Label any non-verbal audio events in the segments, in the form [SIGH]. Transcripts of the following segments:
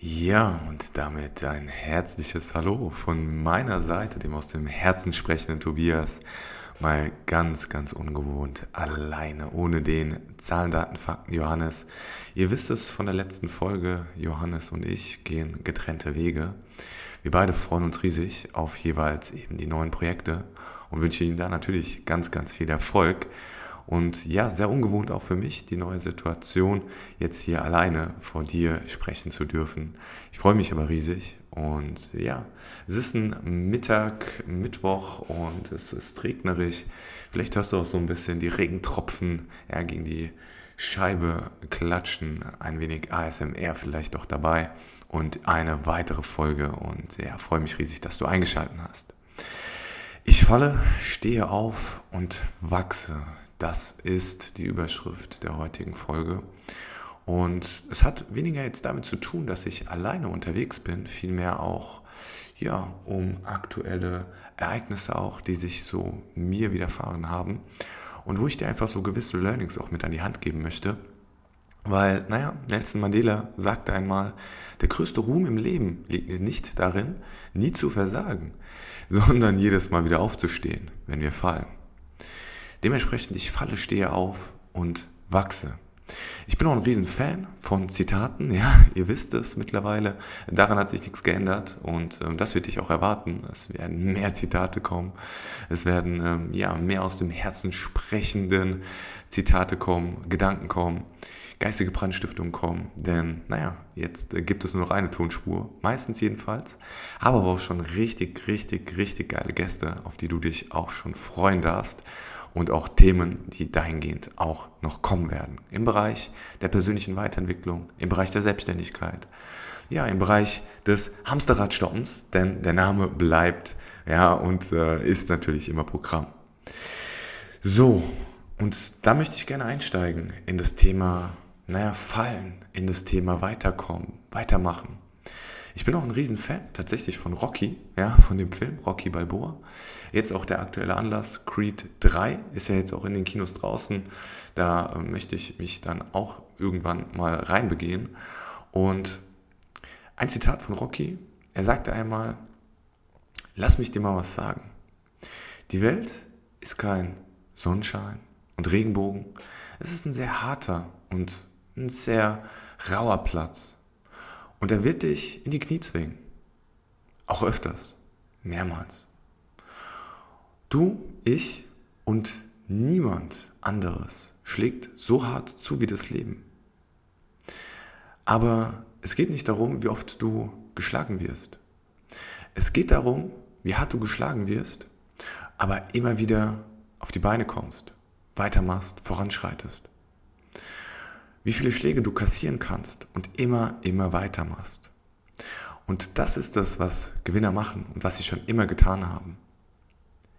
Ja, und damit ein herzliches Hallo von meiner Seite, dem aus dem Herzen sprechenden Tobias. Mal ganz, ganz ungewohnt, alleine, ohne den Zahlen, Daten, Fakten Johannes. Ihr wisst es von der letzten Folge, Johannes und ich gehen getrennte Wege. Wir beide freuen uns riesig auf jeweils eben die neuen Projekte und wünschen Ihnen da natürlich ganz, ganz viel Erfolg. Und ja, sehr ungewohnt auch für mich, die neue Situation, jetzt hier alleine vor dir sprechen zu dürfen. Ich freue mich aber riesig. Und ja, es ist ein Mittag, Mittwoch und es ist regnerisch. Vielleicht hörst du auch so ein bisschen die Regentropfen ja, gegen die Scheibe klatschen. Ein wenig ASMR vielleicht auch dabei. Und eine weitere Folge. Und ja, freue mich riesig, dass du eingeschaltet hast. Ich falle, stehe auf und wachse. Das ist die Überschrift der heutigen Folge. Und es hat weniger jetzt damit zu tun, dass ich alleine unterwegs bin, vielmehr auch ja, um aktuelle Ereignisse auch, die sich so mir widerfahren haben und wo ich dir einfach so gewisse Learnings auch mit an die Hand geben möchte. Weil, naja, Nelson Mandela sagte einmal, der größte Ruhm im Leben liegt nicht darin, nie zu versagen, sondern jedes Mal wieder aufzustehen, wenn wir fallen. Dementsprechend, ich falle, stehe auf und wachse. Ich bin auch ein Riesenfan von Zitaten, [LAUGHS] ja, ihr wisst es mittlerweile. Daran hat sich nichts geändert und ähm, das wird dich auch erwarten. Es werden mehr Zitate kommen. Es werden ähm, ja mehr aus dem Herzen sprechenden Zitate kommen, Gedanken kommen, geistige Brandstiftungen kommen. Denn, naja, jetzt äh, gibt es nur noch eine Tonspur, meistens jedenfalls. Aber auch schon richtig, richtig, richtig geile Gäste, auf die du dich auch schon freuen darfst und auch Themen, die dahingehend auch noch kommen werden. Im Bereich der persönlichen Weiterentwicklung, im Bereich der Selbstständigkeit, ja, im Bereich des Hamsterradstoppens, denn der Name bleibt, ja, und äh, ist natürlich immer Programm. So, und da möchte ich gerne einsteigen in das Thema, naja, Fallen, in das Thema Weiterkommen, Weitermachen. Ich bin auch ein Riesenfan tatsächlich von Rocky, ja, von dem Film Rocky Balboa. Jetzt auch der aktuelle Anlass, Creed 3 ist ja jetzt auch in den Kinos draußen. Da äh, möchte ich mich dann auch irgendwann mal reinbegehen. Und ein Zitat von Rocky, er sagte einmal, lass mich dir mal was sagen. Die Welt ist kein Sonnenschein und Regenbogen. Es ist ein sehr harter und ein sehr rauer Platz. Und er wird dich in die Knie zwingen. Auch öfters. Mehrmals. Du, ich und niemand anderes schlägt so hart zu wie das Leben. Aber es geht nicht darum, wie oft du geschlagen wirst. Es geht darum, wie hart du geschlagen wirst, aber immer wieder auf die Beine kommst, weitermachst, voranschreitest wie viele Schläge du kassieren kannst und immer, immer weitermachst. Und das ist das, was Gewinner machen und was sie schon immer getan haben.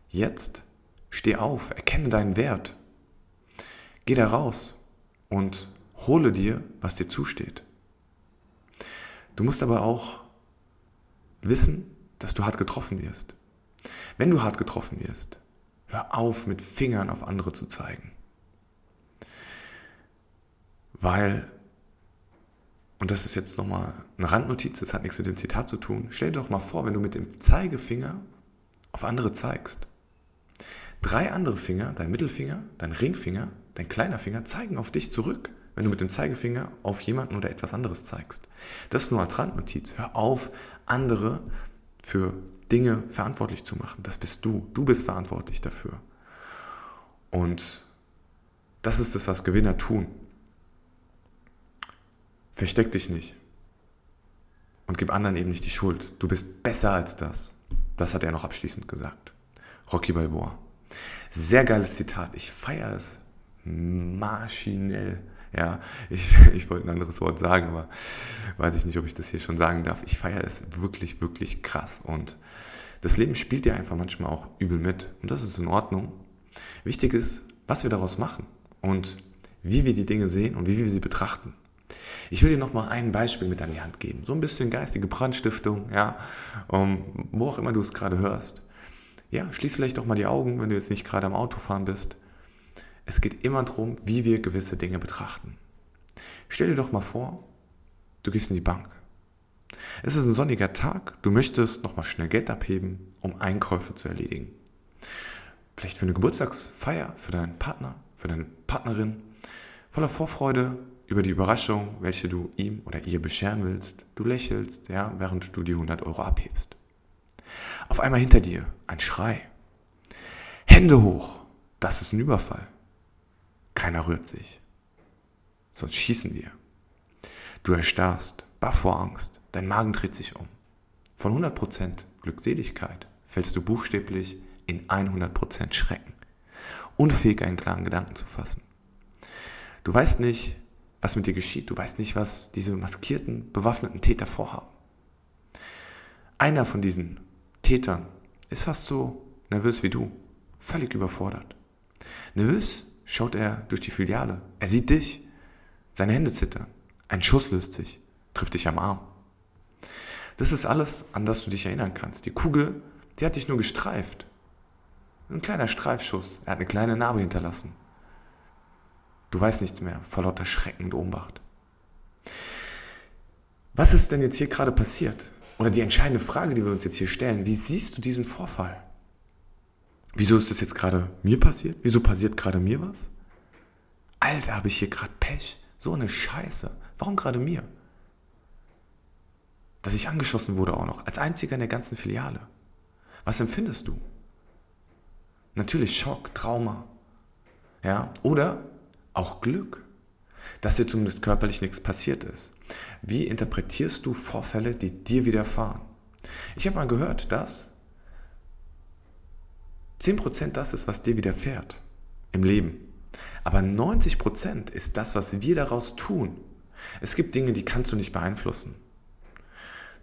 Jetzt steh auf, erkenne deinen Wert. Geh da raus und hole dir, was dir zusteht. Du musst aber auch wissen, dass du hart getroffen wirst. Wenn du hart getroffen wirst, hör auf, mit Fingern auf andere zu zeigen. Weil, und das ist jetzt nochmal eine Randnotiz, das hat nichts mit dem Zitat zu tun, stell dir doch mal vor, wenn du mit dem Zeigefinger auf andere zeigst. Drei andere Finger, dein Mittelfinger, dein Ringfinger, dein kleiner Finger, zeigen auf dich zurück, wenn du mit dem Zeigefinger auf jemanden oder etwas anderes zeigst. Das ist nur als Randnotiz. Hör auf, andere für Dinge verantwortlich zu machen. Das bist du. Du bist verantwortlich dafür. Und das ist das, was Gewinner tun. Versteck dich nicht. Und gib anderen eben nicht die Schuld. Du bist besser als das. Das hat er noch abschließend gesagt. Rocky Balboa. Sehr geiles Zitat. Ich feiere es maschinell. Ja, ich, [LAUGHS] ich wollte ein anderes Wort sagen, aber weiß ich nicht, ob ich das hier schon sagen darf. Ich feiere es wirklich, wirklich krass. Und das Leben spielt dir einfach manchmal auch übel mit. Und das ist in Ordnung. Wichtig ist, was wir daraus machen und wie wir die Dinge sehen und wie wir sie betrachten. Ich will dir noch mal ein Beispiel mit an die Hand geben. So ein bisschen geistige Brandstiftung, ja, um, wo auch immer du es gerade hörst. Ja, schließ vielleicht doch mal die Augen, wenn du jetzt nicht gerade am Autofahren bist. Es geht immer darum, wie wir gewisse Dinge betrachten. Stell dir doch mal vor, du gehst in die Bank. Es ist ein sonniger Tag, du möchtest nochmal schnell Geld abheben, um Einkäufe zu erledigen. Vielleicht für eine Geburtstagsfeier, für deinen Partner, für deine Partnerin. Voller Vorfreude über die Überraschung, welche du ihm oder ihr bescheren willst. Du lächelst, ja, während du die 100 Euro abhebst. Auf einmal hinter dir ein Schrei. Hände hoch, das ist ein Überfall. Keiner rührt sich. Sonst schießen wir. Du erstarrst, baff vor Angst, dein Magen dreht sich um. Von 100% Glückseligkeit fällst du buchstäblich in 100% Schrecken. Unfähig, einen klaren Gedanken zu fassen. Du weißt nicht, was mit dir geschieht. Du weißt nicht, was diese maskierten, bewaffneten Täter vorhaben. Einer von diesen Tätern ist fast so nervös wie du, völlig überfordert. Nervös schaut er durch die Filiale. Er sieht dich. Seine Hände zittern. Ein Schuss löst sich, trifft dich am Arm. Das ist alles, an das du dich erinnern kannst. Die Kugel, die hat dich nur gestreift. Ein kleiner Streifschuss. Er hat eine kleine Narbe hinterlassen. Du weißt nichts mehr vor lauter Schrecken und Ohnmacht. Was ist denn jetzt hier gerade passiert? Oder die entscheidende Frage, die wir uns jetzt hier stellen, wie siehst du diesen Vorfall? Wieso ist das jetzt gerade mir passiert? Wieso passiert gerade mir was? Alter, habe ich hier gerade Pech? So eine Scheiße. Warum gerade mir? Dass ich angeschossen wurde auch noch, als einziger in der ganzen Filiale. Was empfindest du? Natürlich Schock, Trauma. Ja, oder auch Glück, dass dir zumindest körperlich nichts passiert ist. Wie interpretierst du Vorfälle, die dir widerfahren? Ich habe mal gehört, dass 10% das ist, was dir widerfährt im Leben. Aber 90% ist das, was wir daraus tun. Es gibt Dinge, die kannst du nicht beeinflussen.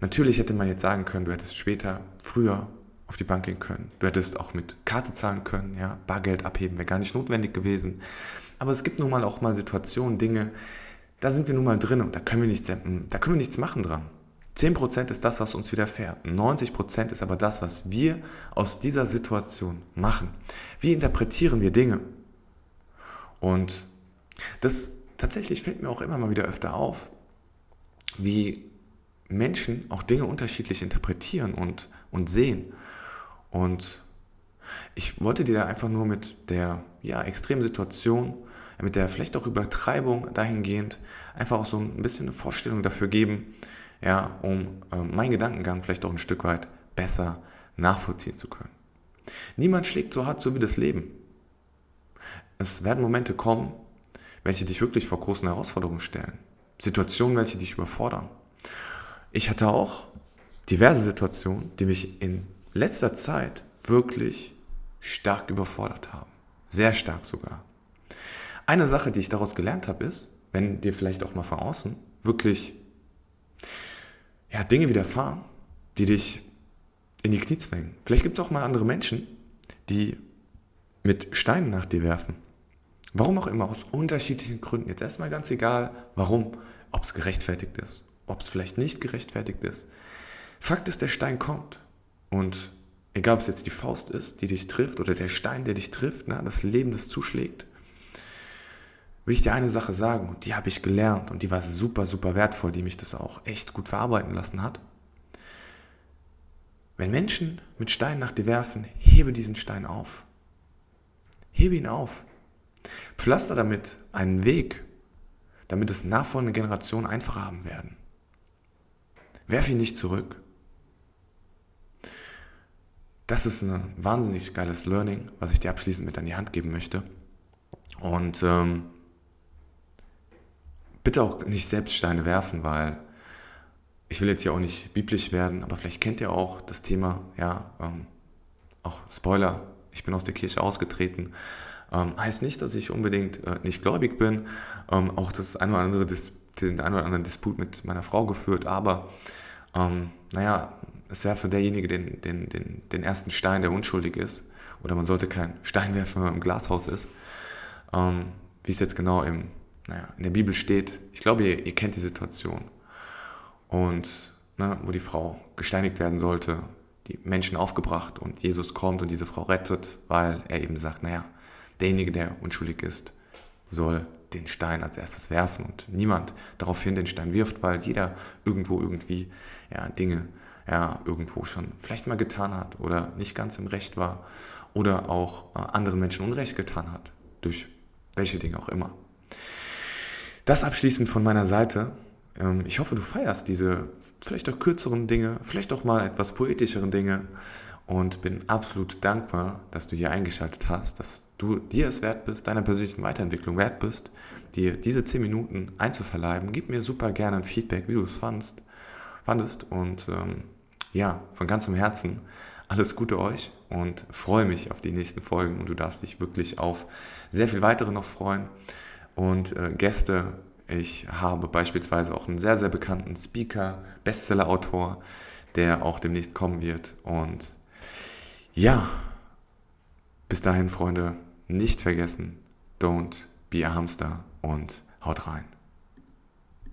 Natürlich hätte man jetzt sagen können, du hättest später, früher auf die Bank gehen können. Du hättest auch mit Karte zahlen können, ja, Bargeld abheben wäre gar nicht notwendig gewesen. Aber es gibt nun mal auch mal Situationen, Dinge, da sind wir nun mal drin und da können wir nichts, da können wir nichts machen dran. 10% ist das, was uns widerfährt. 90% ist aber das, was wir aus dieser Situation machen. Wie interpretieren wir Dinge? Und das tatsächlich fällt mir auch immer mal wieder öfter auf, wie Menschen auch Dinge unterschiedlich interpretieren und, und sehen. Und ich wollte dir da einfach nur mit der ja, extremen Situation, mit der vielleicht auch Übertreibung dahingehend einfach auch so ein bisschen eine Vorstellung dafür geben, ja, um äh, meinen Gedankengang vielleicht auch ein Stück weit besser nachvollziehen zu können. Niemand schlägt so hart zu wie das Leben. Es werden Momente kommen, welche dich wirklich vor großen Herausforderungen stellen. Situationen, welche dich überfordern. Ich hatte auch diverse Situationen, die mich in letzter Zeit wirklich stark überfordert haben. Sehr stark sogar. Eine Sache, die ich daraus gelernt habe, ist, wenn dir vielleicht auch mal von außen wirklich ja, Dinge widerfahren, die dich in die Knie zwängen. Vielleicht gibt es auch mal andere Menschen, die mit Steinen nach dir werfen. Warum auch immer, aus unterschiedlichen Gründen. Jetzt erstmal ganz egal, warum, ob es gerechtfertigt ist, ob es vielleicht nicht gerechtfertigt ist. Fakt ist, der Stein kommt. Und egal, ob es jetzt die Faust ist, die dich trifft, oder der Stein, der dich trifft, ne, das Leben, das zuschlägt, will ich dir eine Sache sagen, und die habe ich gelernt und die war super, super wertvoll, die mich das auch echt gut verarbeiten lassen hat. Wenn Menschen mit Steinen nach dir werfen, hebe diesen Stein auf. Hebe ihn auf. Pflaster damit einen Weg, damit es nachfolgende Generationen einfacher haben werden. Werf ihn nicht zurück. Das ist ein wahnsinnig geiles Learning, was ich dir abschließend mit an die Hand geben möchte. Und ähm, bitte auch nicht selbst Steine werfen, weil ich will jetzt hier auch nicht biblisch werden, aber vielleicht kennt ihr auch das Thema, ja, ähm, auch Spoiler, ich bin aus der Kirche ausgetreten. Ähm, heißt nicht, dass ich unbedingt äh, nicht gläubig bin, ähm, auch das ein oder andere Dis den ein oder anderen Disput mit meiner Frau geführt, aber ähm, naja, es werfe derjenige den, den, den, den ersten Stein, der unschuldig ist, oder man sollte keinen Stein werfen, wenn man im Glashaus ist, ähm, wie es jetzt genau im naja, in der Bibel steht, ich glaube, ihr, ihr kennt die Situation. Und ne, wo die Frau gesteinigt werden sollte, die Menschen aufgebracht und Jesus kommt und diese Frau rettet, weil er eben sagt, naja, derjenige, der unschuldig ist, soll den Stein als erstes werfen und niemand daraufhin den Stein wirft, weil jeder irgendwo irgendwie ja, Dinge ja, irgendwo schon vielleicht mal getan hat oder nicht ganz im Recht war oder auch äh, anderen Menschen Unrecht getan hat, durch welche Dinge auch immer. Das abschließend von meiner Seite. Ähm, ich hoffe, du feierst diese vielleicht auch kürzeren Dinge, vielleicht auch mal etwas poetischeren Dinge und bin absolut dankbar, dass du hier eingeschaltet hast, dass du dir es wert bist, deiner persönlichen Weiterentwicklung wert bist, dir diese 10 Minuten einzuverleiben. Gib mir super gerne ein Feedback, wie du es fandst, fandest und ähm, ja, von ganzem Herzen. Alles Gute euch und freue mich auf die nächsten Folgen. Und du darfst dich wirklich auf sehr viel weitere noch freuen. Und äh, Gäste. Ich habe beispielsweise auch einen sehr, sehr bekannten Speaker, Bestseller-Autor, der auch demnächst kommen wird. Und ja, bis dahin, Freunde, nicht vergessen, don't be a hamster und haut rein.